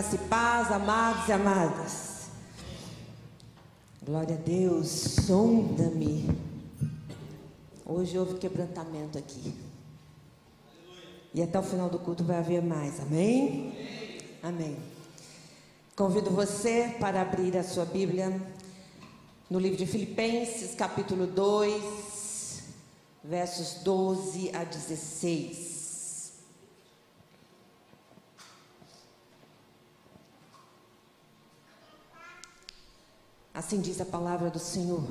Graça e paz, amados e amadas. Glória a Deus, sonda-me. Hoje houve quebrantamento aqui. E até o final do culto vai haver mais, amém? Amém. Convido você para abrir a sua Bíblia no livro de Filipenses, capítulo 2, versos 12 a 16. Assim diz a palavra do Senhor.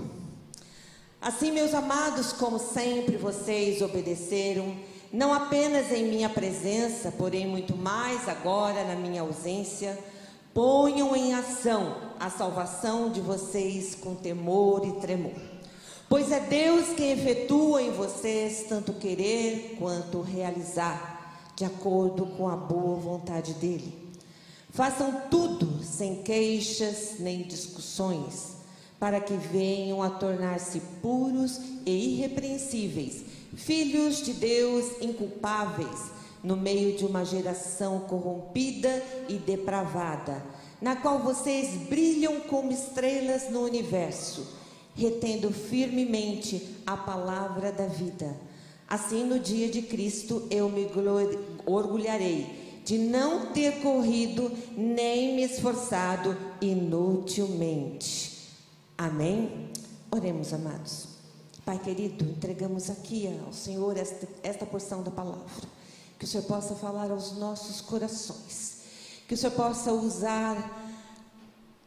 Assim, meus amados, como sempre vocês obedeceram, não apenas em minha presença, porém muito mais agora na minha ausência, ponham em ação a salvação de vocês com temor e tremor. Pois é Deus quem efetua em vocês tanto querer quanto realizar, de acordo com a boa vontade dele. Façam tudo sem queixas nem discussões, para que venham a tornar-se puros e irrepreensíveis, filhos de Deus inculpáveis, no meio de uma geração corrompida e depravada, na qual vocês brilham como estrelas no universo, retendo firmemente a palavra da vida. Assim, no dia de Cristo, eu me orgulharei de não ter corrido nem me esforçado inutilmente. Amém? Oremos, amados. Pai querido, entregamos aqui ao Senhor esta, esta porção da palavra. Que o Senhor possa falar aos nossos corações. Que o Senhor possa usar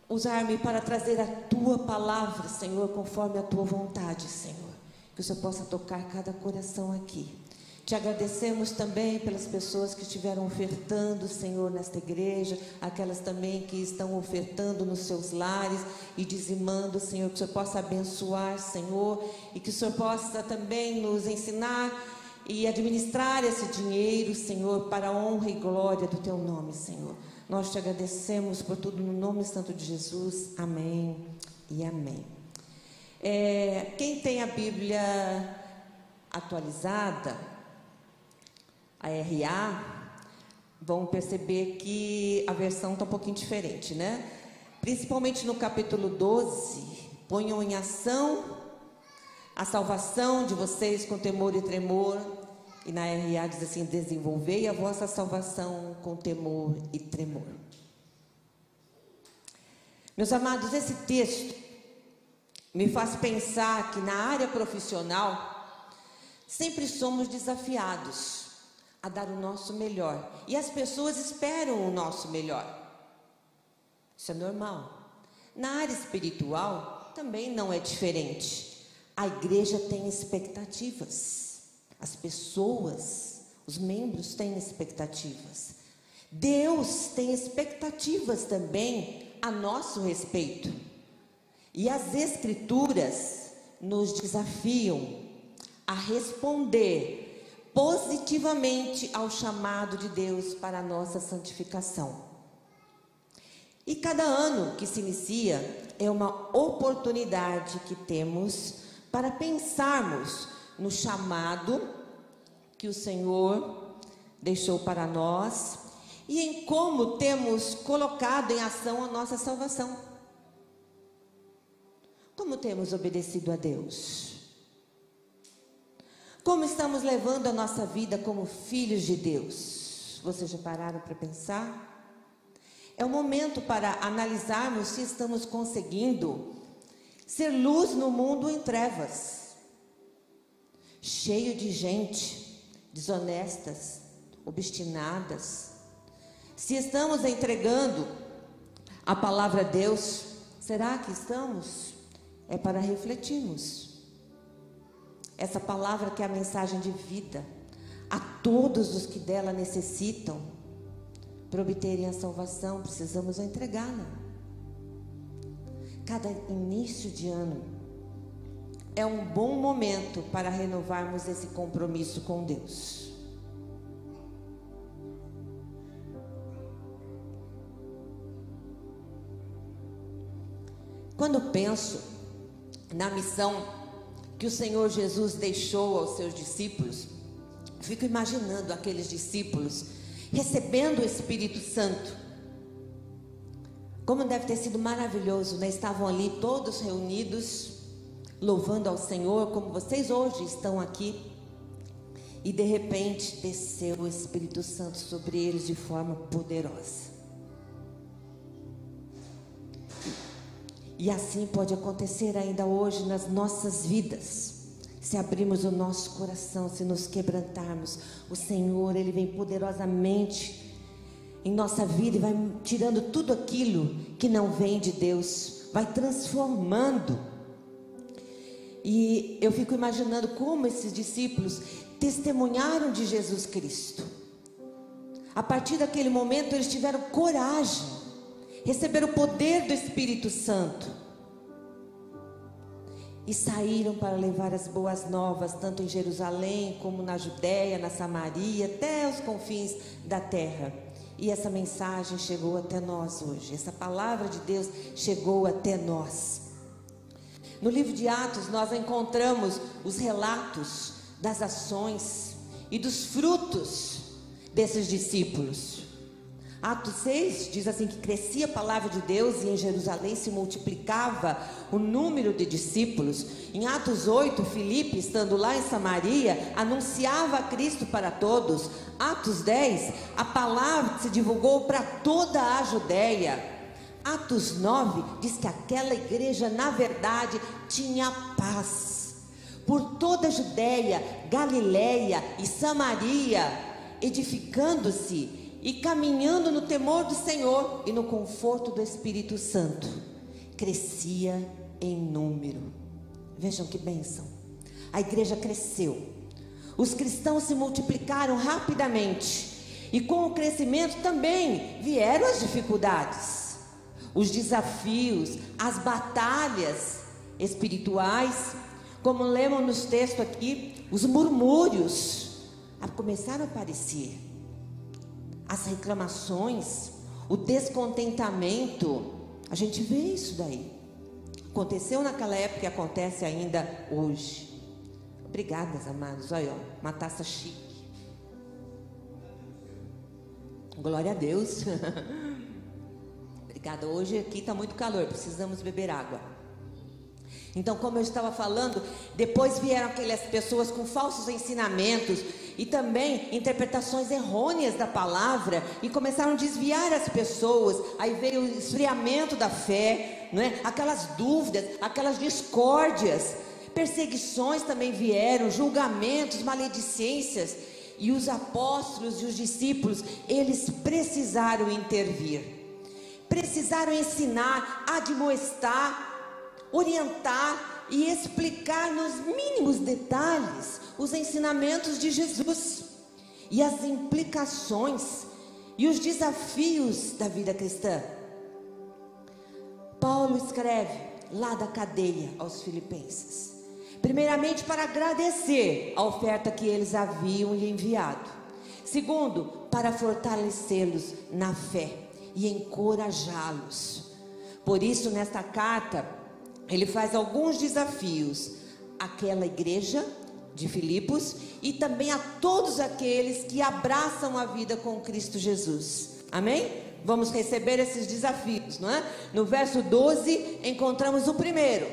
usar-me para trazer a tua palavra, Senhor, conforme a tua vontade, Senhor. Que o Senhor possa tocar cada coração aqui. Te agradecemos também pelas pessoas que estiveram ofertando, Senhor, nesta igreja, aquelas também que estão ofertando nos seus lares e dizimando, Senhor, que o Senhor possa abençoar, Senhor, e que o Senhor possa também nos ensinar e administrar esse dinheiro, Senhor, para a honra e glória do Teu nome, Senhor. Nós te agradecemos por tudo no nome santo de Jesus. Amém e amém. É, quem tem a Bíblia atualizada, a RA, vão perceber que a versão está um pouquinho diferente, né? Principalmente no capítulo 12, ponham em ação a salvação de vocês com temor e tremor. E na RA diz assim: desenvolvei a vossa salvação com temor e tremor. Meus amados, esse texto me faz pensar que na área profissional sempre somos desafiados a dar o nosso melhor. E as pessoas esperam o nosso melhor. Isso é normal. Na área espiritual também não é diferente. A igreja tem expectativas. As pessoas, os membros têm expectativas. Deus tem expectativas também a nosso respeito. E as Escrituras nos desafiam a responder positivamente ao chamado de Deus para a nossa santificação. E cada ano que se inicia é uma oportunidade que temos para pensarmos no chamado que o Senhor deixou para nós e em como temos colocado em ação a nossa salvação. Como temos obedecido a Deus? Como estamos levando a nossa vida como filhos de Deus? Vocês já pararam para pensar? É o momento para analisarmos se estamos conseguindo ser luz no mundo em trevas, cheio de gente desonestas, obstinadas. Se estamos entregando a palavra a Deus, será que estamos? É para refletirmos. Essa palavra que é a mensagem de vida a todos os que dela necessitam. Para obterem a salvação, precisamos entregá-la. Cada início de ano é um bom momento para renovarmos esse compromisso com Deus. Quando penso na missão que o Senhor Jesus deixou aos seus discípulos, fico imaginando aqueles discípulos recebendo o Espírito Santo Como deve ter sido maravilhoso, né? Estavam ali todos reunidos, louvando ao Senhor, como vocês hoje estão aqui. E de repente desceu o Espírito Santo sobre eles de forma poderosa. E assim pode acontecer ainda hoje nas nossas vidas. Se abrirmos o nosso coração, se nos quebrantarmos, o Senhor, Ele vem poderosamente em nossa vida e vai tirando tudo aquilo que não vem de Deus, vai transformando. E eu fico imaginando como esses discípulos testemunharam de Jesus Cristo. A partir daquele momento eles tiveram coragem, receberam o poder do Espírito Santo e saíram para levar as boas novas, tanto em Jerusalém como na Judéia, na Samaria, até os confins da terra. E essa mensagem chegou até nós hoje, essa palavra de Deus chegou até nós. No livro de Atos, nós encontramos os relatos das ações e dos frutos desses discípulos. Atos 6 diz assim que crescia a palavra de Deus e em Jerusalém se multiplicava o número de discípulos. Em Atos 8, Filipe, estando lá em Samaria, anunciava a Cristo para todos. Atos 10, a palavra se divulgou para toda a Judéia. Atos 9 diz que aquela igreja, na verdade, tinha paz. Por toda a Judéia, Galiléia e Samaria, edificando-se e caminhando no temor do Senhor e no conforto do Espírito Santo, crescia em número. Vejam que bênção. A igreja cresceu. Os cristãos se multiplicaram rapidamente. E com o crescimento também vieram as dificuldades, os desafios, as batalhas espirituais. Como lemos nos textos aqui, os murmúrios começaram a aparecer as reclamações, o descontentamento. A gente vê isso daí. Aconteceu naquela época e acontece ainda hoje. Obrigadas, amados. Olha, uma taça chique. Glória a Deus. Obrigada. Hoje aqui está muito calor, precisamos beber água. Então, como eu estava falando, depois vieram aquelas pessoas com falsos ensinamentos e também interpretações errôneas da palavra e começaram a desviar as pessoas. Aí veio o esfriamento da fé, não é? Aquelas dúvidas, aquelas discórdias, perseguições também vieram, julgamentos, maledicências. E os apóstolos e os discípulos, eles precisaram intervir. Precisaram ensinar, admoestar, orientar e explicar nos mínimos detalhes os ensinamentos de Jesus e as implicações e os desafios da vida cristã. Paulo escreve lá da cadeia aos Filipenses, primeiramente para agradecer a oferta que eles haviam lhe enviado, segundo, para fortalecê-los na fé e encorajá-los. Por isso, nesta carta, ele faz alguns desafios àquela igreja de Filipos e também a todos aqueles que abraçam a vida com Cristo Jesus. Amém? Vamos receber esses desafios, não é? No verso 12 encontramos o primeiro.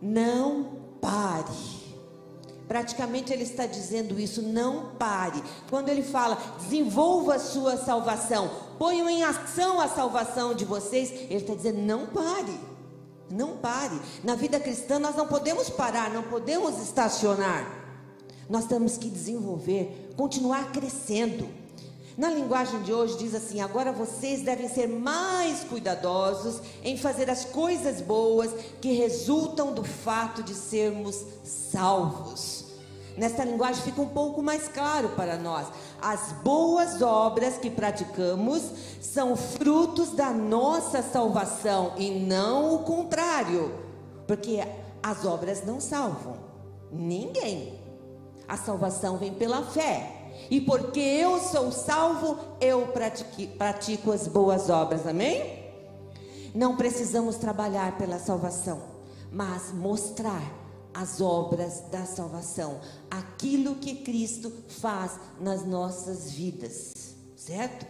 Não pare. Praticamente ele está dizendo isso, não pare. Quando ele fala, desenvolva a sua salvação, ponham em ação a salvação de vocês, ele está dizendo, não pare. Não pare. Na vida cristã nós não podemos parar, não podemos estacionar. Nós temos que desenvolver, continuar crescendo. Na linguagem de hoje diz assim: agora vocês devem ser mais cuidadosos em fazer as coisas boas que resultam do fato de sermos salvos. Nesta linguagem fica um pouco mais claro para nós. As boas obras que praticamos são frutos da nossa salvação e não o contrário, porque as obras não salvam ninguém. A salvação vem pela fé. E porque eu sou salvo, eu pratico, as boas obras. Amém? Não precisamos trabalhar pela salvação, mas mostrar as obras da salvação, aquilo que Cristo faz nas nossas vidas, certo?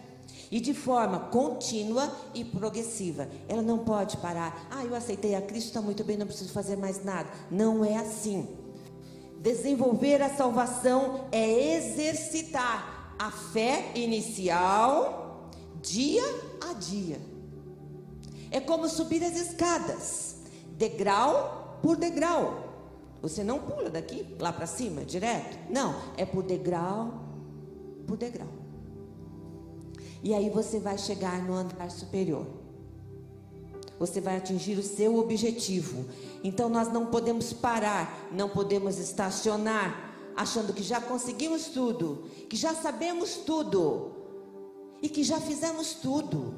E de forma contínua e progressiva. Ela não pode parar. Ah, eu aceitei a Cristo, está muito bem, não preciso fazer mais nada. Não é assim. Desenvolver a salvação é exercitar a fé inicial dia a dia. É como subir as escadas, degrau por degrau. Você não pula daqui lá para cima direto. Não, é por degrau por degrau. E aí você vai chegar no andar superior. Você vai atingir o seu objetivo. Então nós não podemos parar, não podemos estacionar, achando que já conseguimos tudo, que já sabemos tudo e que já fizemos tudo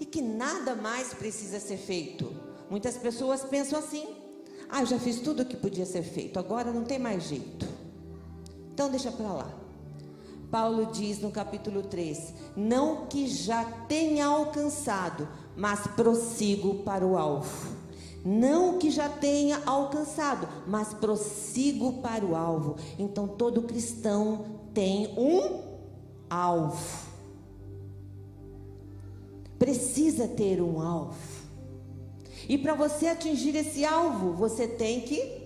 e que nada mais precisa ser feito. Muitas pessoas pensam assim: ah, já fiz tudo o que podia ser feito, agora não tem mais jeito. Então deixa para lá. Paulo diz no capítulo 3: Não que já tenha alcançado, mas prossigo para o alvo. Não que já tenha alcançado, mas prossigo para o alvo. Então todo cristão tem um alvo. Precisa ter um alvo. E para você atingir esse alvo, você tem que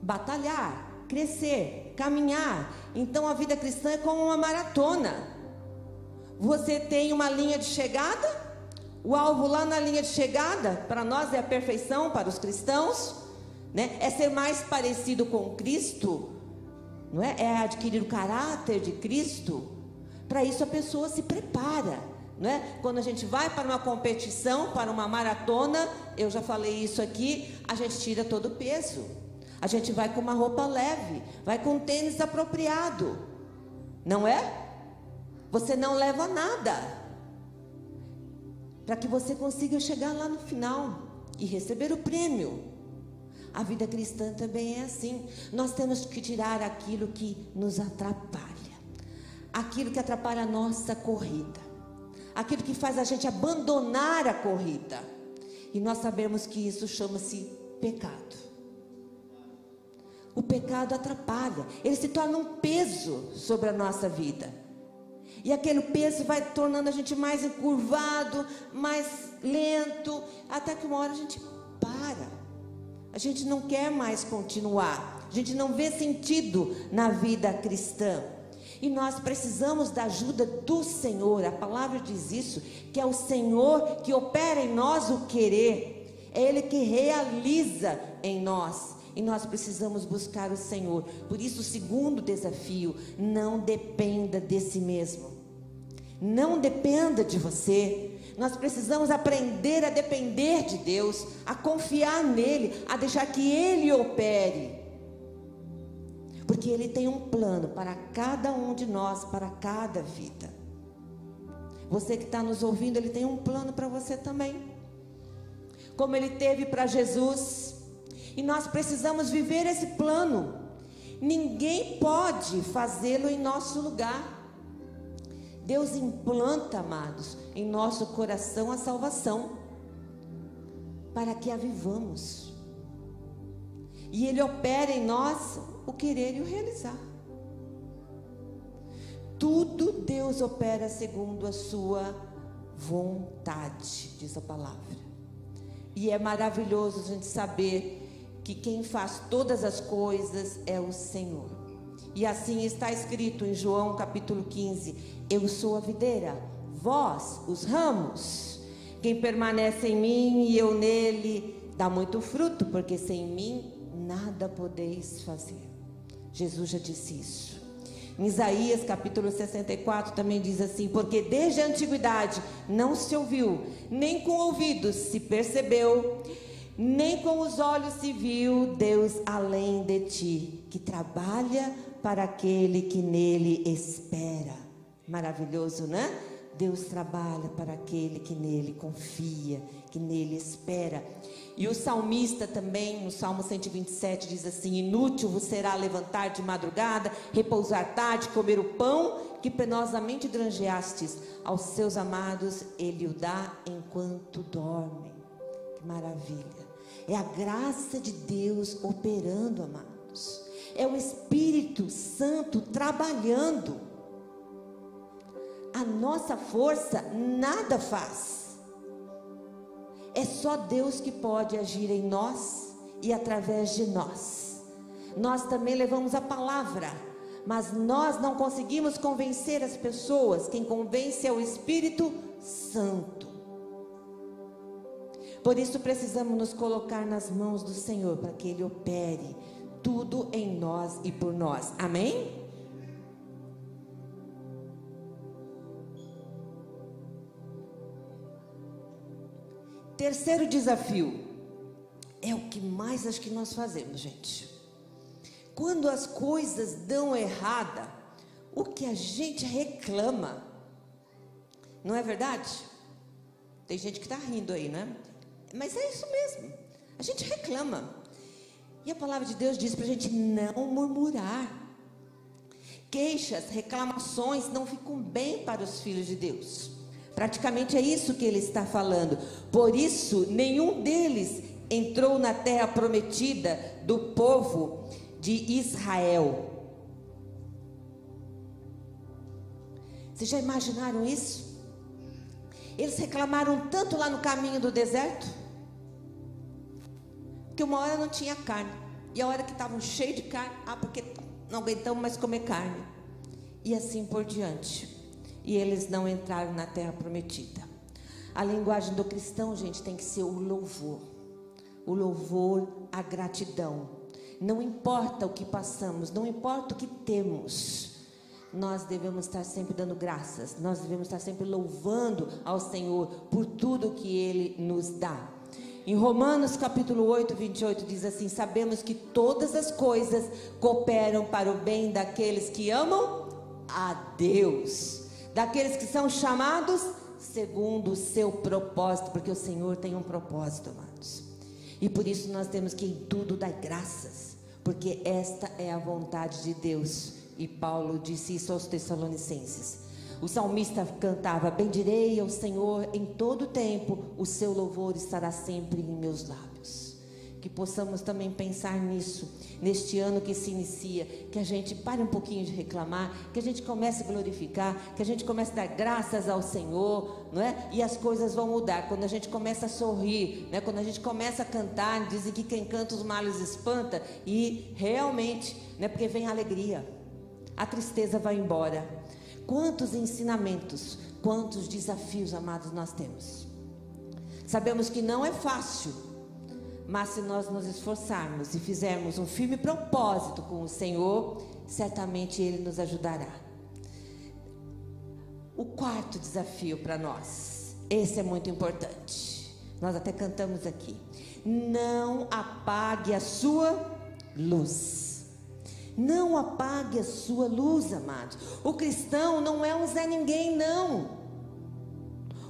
batalhar, crescer, caminhar. Então a vida cristã é como uma maratona. Você tem uma linha de chegada, o alvo lá na linha de chegada, para nós é a perfeição, para os cristãos, né? É ser mais parecido com Cristo, não é? É adquirir o caráter de Cristo. Para isso a pessoa se prepara, não é? Quando a gente vai para uma competição, para uma maratona, eu já falei isso aqui, a gente tira todo o peso. A gente vai com uma roupa leve, vai com um tênis apropriado. Não é? Você não leva nada para que você consiga chegar lá no final e receber o prêmio. A vida cristã também é assim. Nós temos que tirar aquilo que nos atrapalha, aquilo que atrapalha a nossa corrida, aquilo que faz a gente abandonar a corrida. E nós sabemos que isso chama-se pecado. O pecado atrapalha, ele se torna um peso sobre a nossa vida. E aquele peso vai tornando a gente mais encurvado, mais lento, até que uma hora a gente para. A gente não quer mais continuar. A gente não vê sentido na vida cristã. E nós precisamos da ajuda do Senhor. A palavra diz isso, que é o Senhor que opera em nós o querer. É ele que realiza em nós. E nós precisamos buscar o Senhor. Por isso, o segundo desafio, não dependa de si mesmo. Não dependa de você. Nós precisamos aprender a depender de Deus, a confiar nele, a deixar que ele opere. Porque ele tem um plano para cada um de nós, para cada vida. Você que está nos ouvindo, ele tem um plano para você também. Como ele teve para Jesus. E nós precisamos viver esse plano. Ninguém pode fazê-lo em nosso lugar. Deus implanta, amados, em nosso coração a salvação, para que a vivamos. E Ele opera em nós o querer e o realizar. Tudo Deus opera segundo a sua vontade, diz a palavra. E é maravilhoso a gente saber que quem faz todas as coisas é o Senhor. E assim está escrito em João capítulo 15: Eu sou a videira, vós os ramos. Quem permanece em mim e eu nele dá muito fruto, porque sem mim nada podeis fazer. Jesus já disse isso. Em Isaías capítulo 64 também diz assim: Porque desde a antiguidade não se ouviu, nem com ouvidos se percebeu, nem com os olhos se viu Deus além de ti, que trabalha para aquele que nele espera. Maravilhoso, né? Deus trabalha para aquele que nele confia, que nele espera. E o salmista também, no Salmo 127, diz assim: Inútil vos será levantar de madrugada, repousar tarde, comer o pão que penosamente granjeastes. Aos seus amados ele o dá enquanto dormem. Que maravilha! É a graça de Deus operando, amados é o Espírito Santo trabalhando. A a nossa força nada faz. É só Deus que pode agir em nós e através de nós. Nós também levamos a palavra, mas nós não conseguimos convencer as pessoas. Quem convence é o Espírito Santo. Por isso precisamos nos colocar nas mãos do Senhor para que Ele opere tudo em nós e por nós. Amém? Terceiro desafio é o que mais acho que nós fazemos, gente. Quando as coisas dão errada, o que a gente reclama, não é verdade? Tem gente que está rindo aí, né? Mas é isso mesmo. A gente reclama. E a palavra de Deus diz para a gente não murmurar. Queixas, reclamações não ficam bem para os filhos de Deus. Praticamente é isso que ele está falando. Por isso, nenhum deles entrou na terra prometida do povo de Israel. Vocês já imaginaram isso? Eles reclamaram tanto lá no caminho do deserto, que uma hora não tinha carne, e a hora que estavam cheios de carne, ah, porque não aguentamos mais comer carne, e assim por diante e eles não entraram na terra prometida. A linguagem do cristão, gente, tem que ser o louvor. O louvor, a gratidão. Não importa o que passamos, não importa o que temos. Nós devemos estar sempre dando graças, nós devemos estar sempre louvando ao Senhor por tudo que Ele nos dá. Em Romanos capítulo 8, 28 diz assim: Sabemos que todas as coisas cooperam para o bem daqueles que amam a Deus daqueles que são chamados segundo o seu propósito, porque o Senhor tem um propósito, amados. E por isso nós temos que em tudo dar graças, porque esta é a vontade de Deus. E Paulo disse isso aos Tessalonicenses. O salmista cantava: Bendirei ao Senhor em todo tempo, o seu louvor estará sempre em meus lábios que possamos também pensar nisso, neste ano que se inicia, que a gente pare um pouquinho de reclamar, que a gente comece a glorificar, que a gente comece a dar graças ao Senhor, não é? E as coisas vão mudar. Quando a gente começa a sorrir, né? Quando a gente começa a cantar, dizem que quem canta os males espanta e realmente, né? Porque vem a alegria. A tristeza vai embora. Quantos ensinamentos, quantos desafios, amados, nós temos. Sabemos que não é fácil mas se nós nos esforçarmos e fizermos um firme propósito com o Senhor, certamente Ele nos ajudará. O quarto desafio para nós, esse é muito importante. Nós até cantamos aqui. Não apague a sua luz. Não apague a sua luz, amados. O cristão não é um Zé Ninguém, não.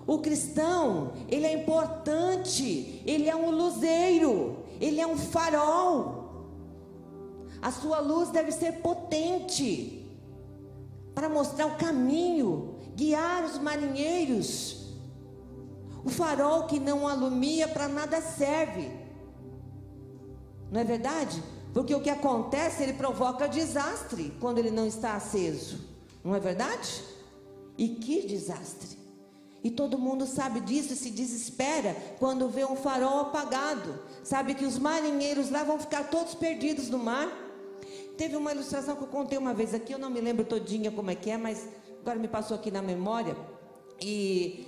O cristão, ele é importante, ele é um luzeiro, ele é um farol. A sua luz deve ser potente para mostrar o caminho, guiar os marinheiros. O farol que não alumia para nada serve. Não é verdade? Porque o que acontece, ele provoca desastre quando ele não está aceso. Não é verdade? E que desastre! E todo mundo sabe disso e se desespera quando vê um farol apagado. Sabe que os marinheiros lá vão ficar todos perdidos no mar. Teve uma ilustração que eu contei uma vez aqui, eu não me lembro todinha como é que é, mas agora me passou aqui na memória. E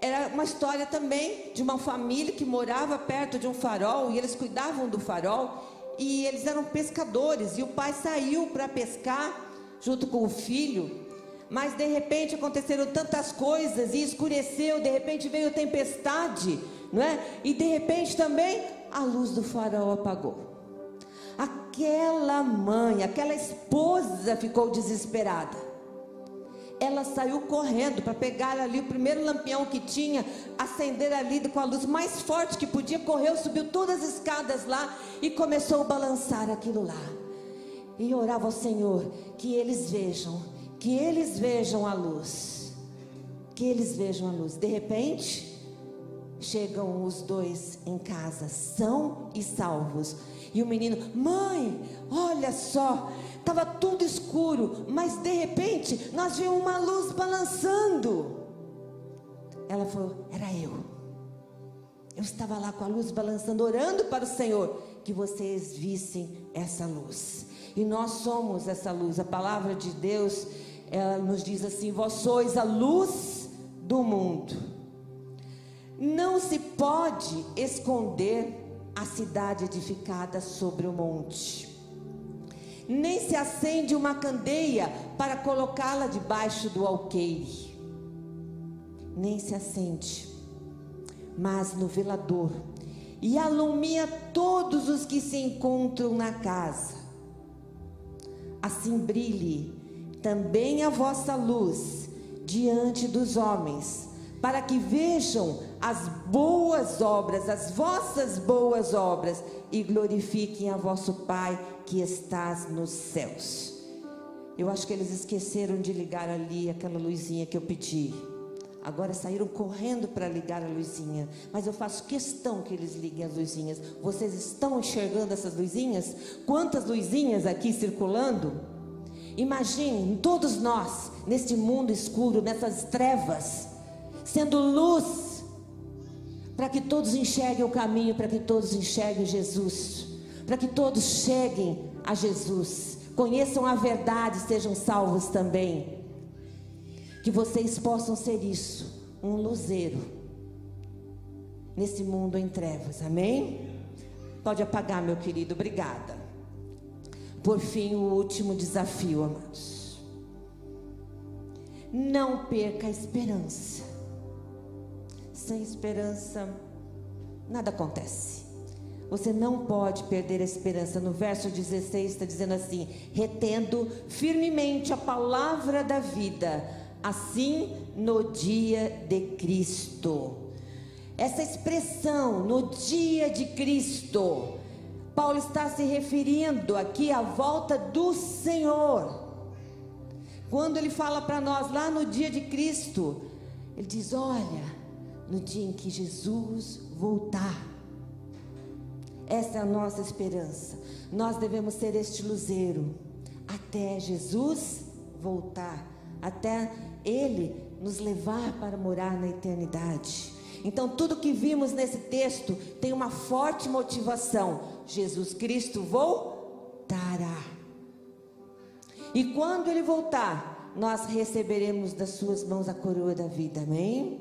era uma história também de uma família que morava perto de um farol e eles cuidavam do farol e eles eram pescadores e o pai saiu para pescar junto com o filho mas de repente aconteceram tantas coisas e escureceu, de repente veio tempestade, não é? E de repente também a luz do farol apagou. Aquela mãe, aquela esposa ficou desesperada. Ela saiu correndo para pegar ali o primeiro lampião que tinha, acender ali com a luz mais forte que podia, correu, subiu todas as escadas lá e começou a balançar aquilo lá. E orava ao Senhor que eles vejam que eles vejam a luz. Que eles vejam a luz. De repente, chegam os dois em casa, são e salvos. E o menino, mãe, olha só, estava tudo escuro, mas de repente nós vimos uma luz balançando. Ela falou: Era eu. Eu estava lá com a luz balançando, orando para o Senhor, que vocês vissem essa luz. E nós somos essa luz. A palavra de Deus, ela nos diz assim: Vós sois a luz do mundo. Não se pode esconder a cidade edificada sobre o monte. Nem se acende uma candeia para colocá-la debaixo do alqueire. Nem se acende, mas no velador, e alumia todos os que se encontram na casa. Assim brilhe também a vossa luz diante dos homens, para que vejam as boas obras, as vossas boas obras, e glorifiquem a vosso Pai que estás nos céus. Eu acho que eles esqueceram de ligar ali aquela luzinha que eu pedi. Agora saíram correndo para ligar a luzinha. Mas eu faço questão que eles liguem as luzinhas. Vocês estão enxergando essas luzinhas? Quantas luzinhas aqui circulando? Imaginem todos nós, neste mundo escuro, nessas trevas, sendo luz para que todos enxerguem o caminho, para que todos enxerguem Jesus, para que todos cheguem a Jesus, conheçam a verdade, sejam salvos também. Que vocês possam ser isso, um luzeiro nesse mundo em trevas, amém? Pode apagar, meu querido, obrigada. Por fim, o último desafio, amados. Não perca a esperança sem esperança, nada acontece. Você não pode perder a esperança. No verso 16 está dizendo assim: retendo firmemente a palavra da vida, assim no dia de Cristo. Essa expressão, no dia de Cristo, Paulo está se referindo aqui à volta do Senhor. Quando ele fala para nós lá no dia de Cristo, ele diz: Olha, no dia em que Jesus voltar. Essa é a nossa esperança. Nós devemos ser este luzeiro até Jesus voltar, até Ele nos levar para morar na eternidade. Então, tudo que vimos nesse texto tem uma forte motivação: Jesus Cristo voltará. E quando Ele voltar, nós receberemos das Suas mãos a coroa da vida, amém?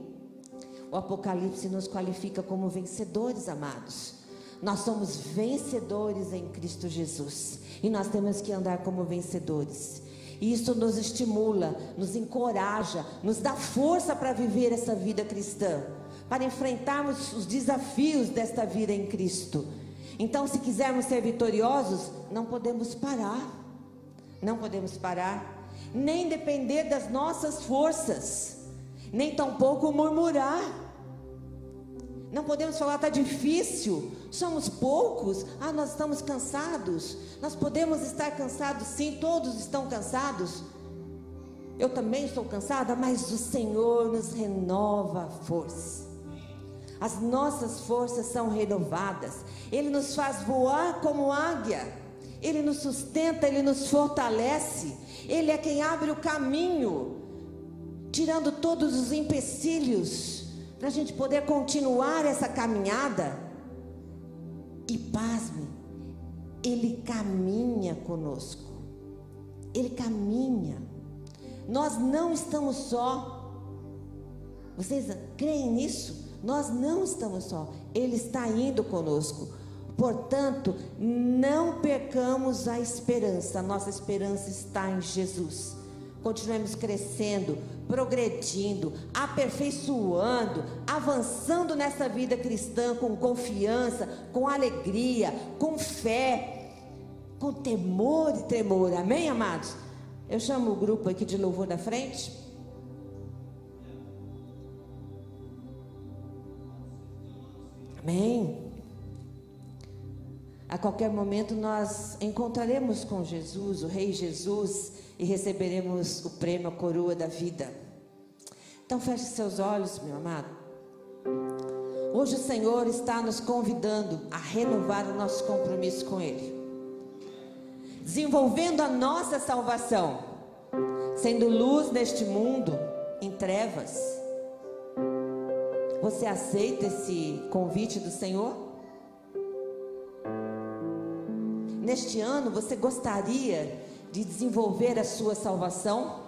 O Apocalipse nos qualifica como vencedores, amados. Nós somos vencedores em Cristo Jesus. E nós temos que andar como vencedores. E isso nos estimula, nos encoraja, nos dá força para viver essa vida cristã, para enfrentarmos os desafios desta vida em Cristo. Então, se quisermos ser vitoriosos, não podemos parar. Não podemos parar, nem depender das nossas forças, nem tampouco murmurar. Não podemos falar, está difícil, somos poucos, ah, nós estamos cansados. Nós podemos estar cansados, sim, todos estão cansados. Eu também estou cansada, mas o Senhor nos renova a força. As nossas forças são renovadas. Ele nos faz voar como águia. Ele nos sustenta, ele nos fortalece. Ele é quem abre o caminho, tirando todos os empecilhos para a gente poder continuar essa caminhada. E pasme, Ele caminha conosco. Ele caminha. Nós não estamos só. Vocês creem nisso? Nós não estamos só. Ele está indo conosco. Portanto, não percamos a esperança. Nossa esperança está em Jesus. Continuemos crescendo, progredindo, aperfeiçoando, avançando nessa vida cristã com confiança, com alegria, com fé, com temor e tremor. Amém, amados? Eu chamo o grupo aqui de louvor da frente. Amém. A qualquer momento nós encontraremos com Jesus, o Rei Jesus e receberemos o prêmio, a coroa da vida. Então feche seus olhos, meu amado. Hoje o Senhor está nos convidando a renovar o nosso compromisso com Ele, desenvolvendo a nossa salvação, sendo luz neste mundo em trevas. Você aceita esse convite do Senhor? Neste ano, você gostaria de desenvolver a sua salvação?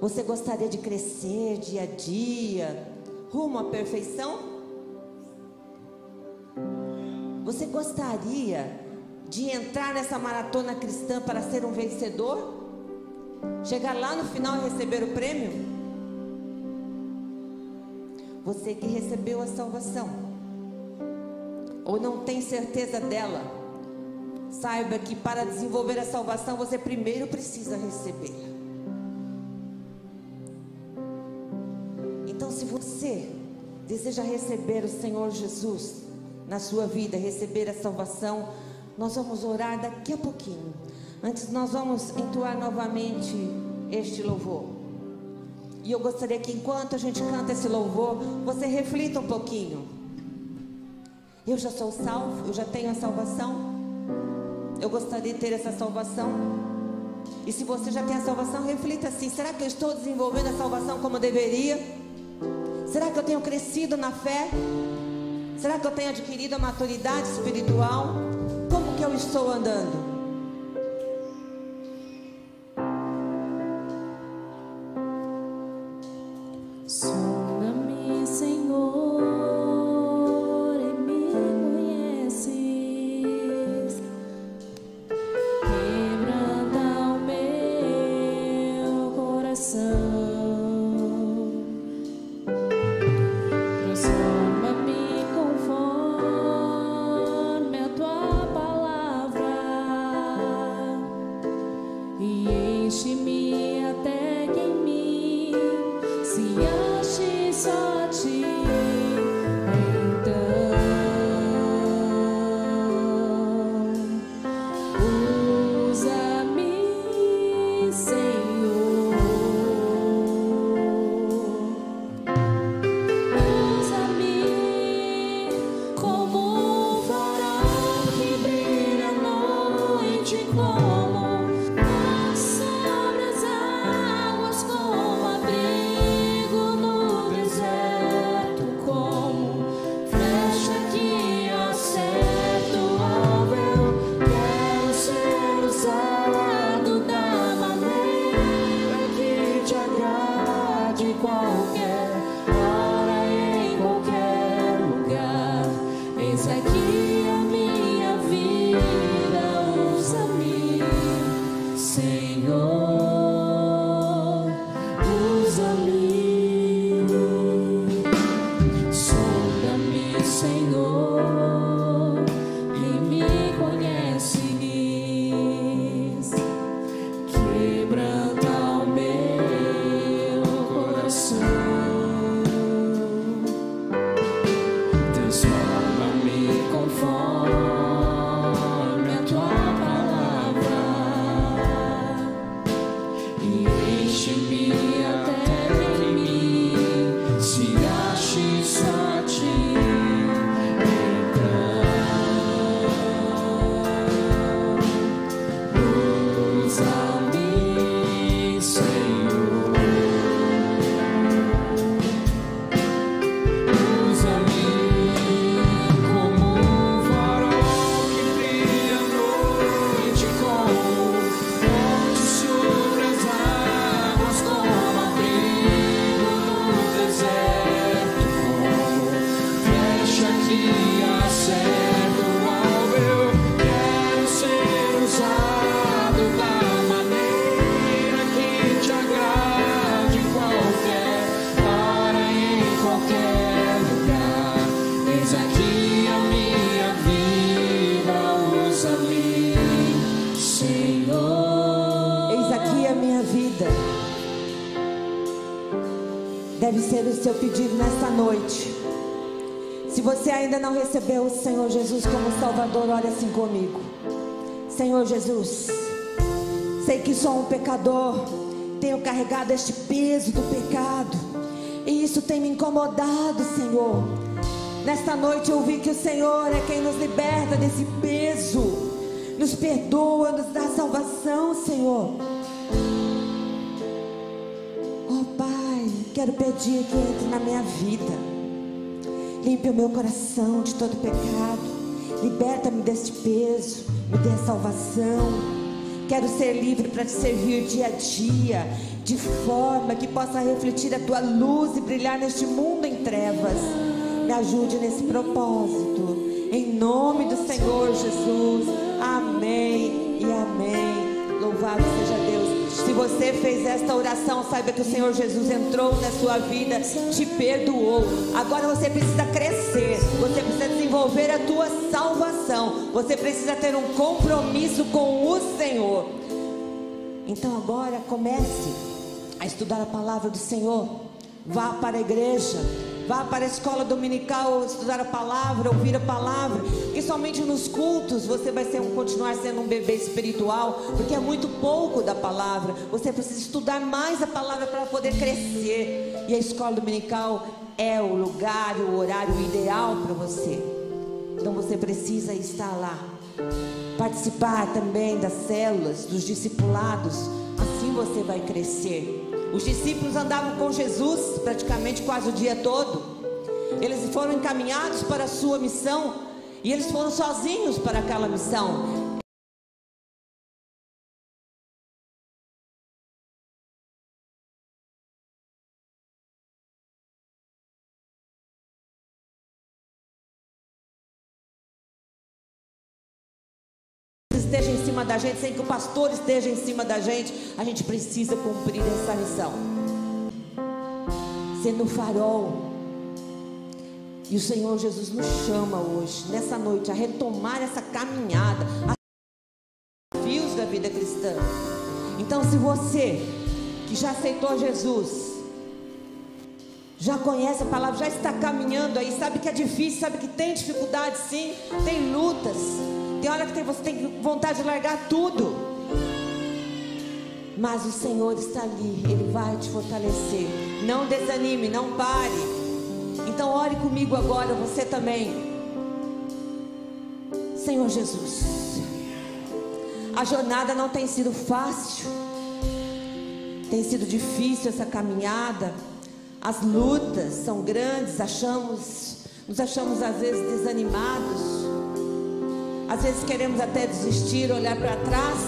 Você gostaria de crescer dia a dia, rumo à perfeição? Você gostaria de entrar nessa maratona cristã para ser um vencedor? Chegar lá no final e receber o prêmio? Você que recebeu a salvação, ou não tem certeza dela, saiba que para desenvolver a salvação você primeiro precisa recebê-la. Então, se você deseja receber o Senhor Jesus na sua vida, receber a salvação, nós vamos orar daqui a pouquinho. Antes, nós vamos entoar novamente este louvor. E eu gostaria que enquanto a gente canta esse louvor, você reflita um pouquinho. Eu já sou salvo, eu já tenho a salvação. Eu gostaria de ter essa salvação. E se você já tem a salvação, reflita assim: será que eu estou desenvolvendo a salvação como deveria? Será que eu tenho crescido na fé? Será que eu tenho adquirido a maturidade espiritual? Como que eu estou andando? Ainda não recebeu o Senhor Jesus como Salvador, olha assim comigo. Senhor Jesus, sei que sou um pecador, tenho carregado este peso do pecado. E isso tem me incomodado, Senhor. Nesta noite eu vi que o Senhor é quem nos liberta desse peso, nos perdoa, nos dá salvação, Senhor. Oh Pai, quero pedir que entre na minha vida, limpe o meu coração de todo pecado, liberta-me deste peso, me dê salvação. Quero ser livre para te servir dia a dia, de forma que possa refletir a tua luz e brilhar neste mundo em trevas. Me ajude nesse propósito. Em nome do Senhor Jesus. Amém e amém. Louvado seja Deus. Se você fez esta oração, saiba que o Senhor Jesus entrou na sua vida, te perdoou. Agora você precisa crescer, você precisa desenvolver a tua salvação. Você precisa ter um compromisso com o Senhor. Então agora comece a estudar a palavra do Senhor. Vá para a igreja, Vá para a escola dominical estudar a palavra, ouvir a palavra. E somente nos cultos você vai ser um, continuar sendo um bebê espiritual, porque é muito pouco da palavra. Você precisa estudar mais a palavra para poder crescer. E a escola dominical é o lugar, o horário ideal para você. Então você precisa estar lá. Participar também das células, dos discipulados. Assim você vai crescer. Os discípulos andavam com Jesus praticamente quase o dia todo. Eles foram encaminhados para a sua missão e eles foram sozinhos para aquela missão. Cima da gente, sem que o pastor esteja em cima da gente, a gente precisa cumprir essa missão. Sendo farol. E o Senhor Jesus nos chama hoje, nessa noite, a retomar essa caminhada, a fios da vida cristã. Então, se você que já aceitou Jesus, já conhece a palavra, já está caminhando aí, sabe que é difícil, sabe que tem dificuldade, sim, tem lutas. Tem hora que você tem vontade de largar tudo. Mas o Senhor está ali, Ele vai te fortalecer. Não desanime, não pare. Então ore comigo agora, você também. Senhor Jesus, a jornada não tem sido fácil, tem sido difícil essa caminhada. As lutas são grandes, achamos, nos achamos às vezes desanimados. Às vezes queremos até desistir, olhar para trás.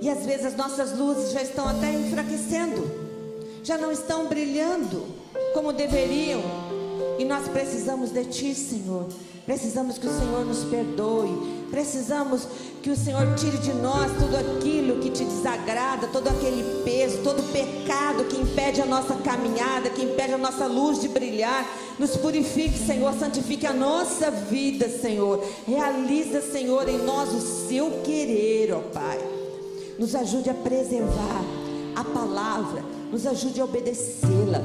E às vezes as nossas luzes já estão até enfraquecendo, já não estão brilhando como deveriam. E nós precisamos de Ti, Senhor. Precisamos que o Senhor nos perdoe. Precisamos que o Senhor tire de nós tudo aquilo que te desagrada, todo aquele peso, todo pecado que impede a nossa caminhada, que impede a nossa luz de brilhar. Nos purifique, Senhor, santifique a nossa vida, Senhor. Realiza, Senhor, em nós o seu querer, ó Pai. Nos ajude a preservar a palavra, nos ajude a obedecê-la,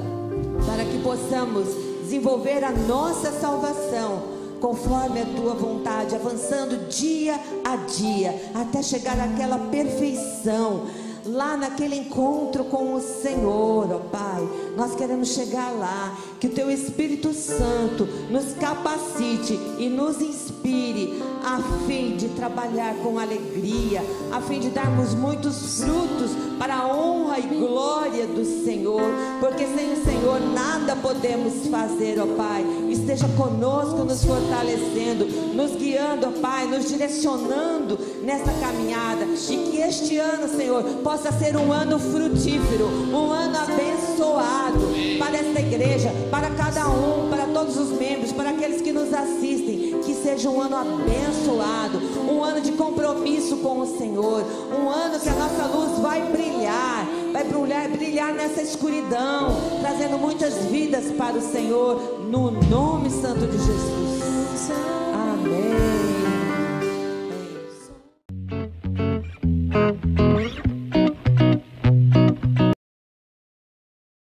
para que possamos desenvolver a nossa salvação conforme a tua vontade, avançando dia a dia, até chegar àquela perfeição lá naquele encontro com o Senhor, ó Pai. Nós queremos chegar lá, que o Teu Espírito Santo nos capacite e nos inspire a fim de trabalhar com alegria, a fim de darmos muitos frutos para a honra e glória do Senhor, porque sem o Senhor nada podemos fazer, ó Pai. Esteja conosco, nos fortalecendo, nos guiando, Pai, nos direcionando nessa caminhada. E que este ano, Senhor, possa ser um ano frutífero, um ano abençoado para esta igreja, para cada um, para todos os membros, para aqueles que nos assistem, que seja um ano abençoado, um ano de compromisso com o Senhor, um ano que a nossa luz vai brilhar, vai brilhar, brilhar nessa escuridão, trazendo muitas vidas para o Senhor, no nome santo de Jesus. Amém.